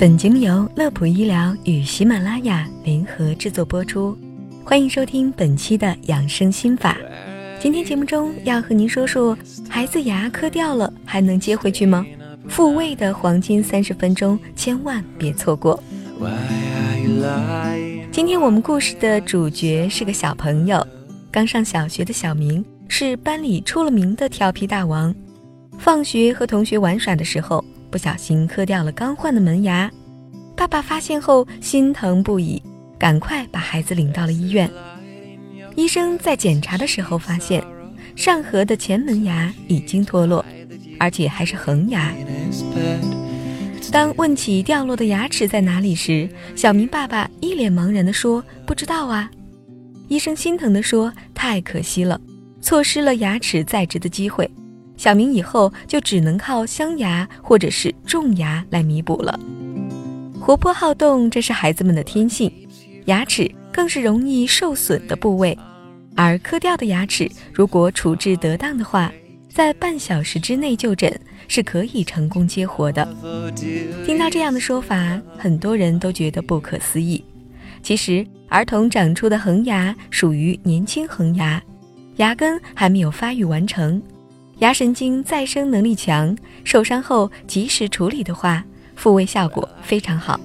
本节目由乐普医疗与喜马拉雅联合制作播出，欢迎收听本期的养生心法。今天节目中要和您说说，孩子牙磕掉了还能接回去吗？复位的黄金三十分钟，千万别错过。今天我们故事的主角是个小朋友，刚上小学的小明是班里出了名的调皮大王。放学和同学玩耍的时候。不小心磕掉了刚换的门牙，爸爸发现后心疼不已，赶快把孩子领到了医院。医生在检查的时候发现，上颌的前门牙已经脱落，而且还是恒牙。当问起掉落的牙齿在哪里时，小明爸爸一脸茫然地说：“不知道啊。”医生心疼地说：“太可惜了，错失了牙齿再植的机会。”小明以后就只能靠镶牙或者是种牙来弥补了。活泼好动，这是孩子们的天性，牙齿更是容易受损的部位。而磕掉的牙齿，如果处置得当的话，在半小时之内就诊是可以成功接活的。听到这样的说法，很多人都觉得不可思议。其实，儿童长出的恒牙属于年轻恒牙，牙根还没有发育完成。牙神经再生能力强，受伤后及时处理的话，复位效果非常好。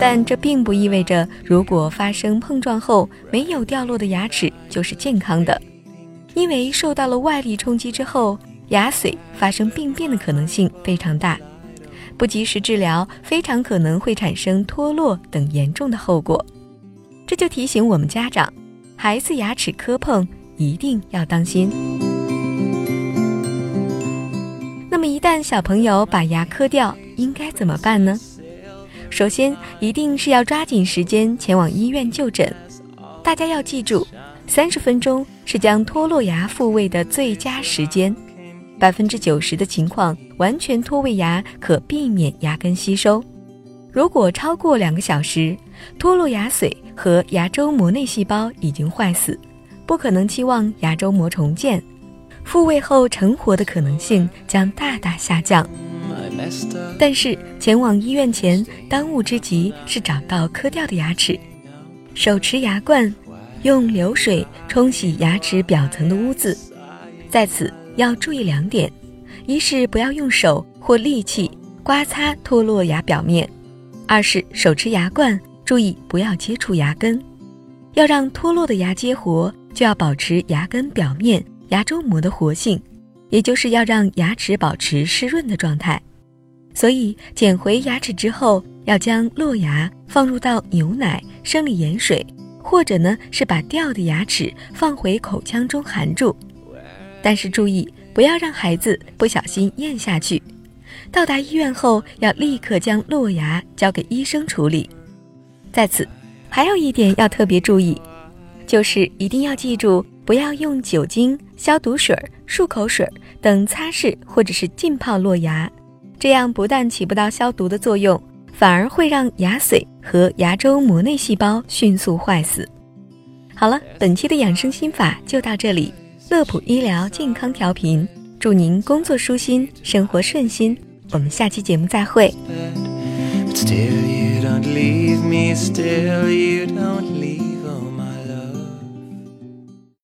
但这并不意味着，如果发生碰撞后没有掉落的牙齿就是健康的，因为受到了外力冲击之后，牙髓发生病变的可能性非常大，不及时治疗，非常可能会产生脱落等严重的后果。这就提醒我们家长，孩子牙齿磕碰一定要当心。那么一旦小朋友把牙磕掉，应该怎么办呢？首先，一定是要抓紧时间前往医院就诊。大家要记住，三十分钟是将脱落牙复位的最佳时间。百分之九十的情况，完全脱位牙可避免牙根吸收。如果超过两个小时，脱落牙髓和牙周膜内细胞已经坏死，不可能期望牙周膜重建。复位后成活的可能性将大大下降，但是前往医院前，当务之急是找到磕掉的牙齿。手持牙冠，用流水冲洗牙齿表层的污渍。在此要注意两点：一是不要用手或利器刮擦脱落牙表面；二是手持牙冠，注意不要接触牙根。要让脱落的牙接活，就要保持牙根表面。牙周膜的活性，也就是要让牙齿保持湿润的状态。所以捡回牙齿之后，要将落牙放入到牛奶、生理盐水，或者呢是把掉的牙齿放回口腔中含住。但是注意，不要让孩子不小心咽下去。到达医院后，要立刻将落牙交给医生处理。在此，还有一点要特别注意，就是一定要记住。不要用酒精、消毒水、漱口水等擦拭或者是浸泡落牙，这样不但起不到消毒的作用，反而会让牙髓和牙周膜内细胞迅速坏死。好了，本期的养生心法就到这里。乐普医疗健康调频，祝您工作舒心，生活顺心。我们下期节目再会。Still you don't leave me, still you don't leave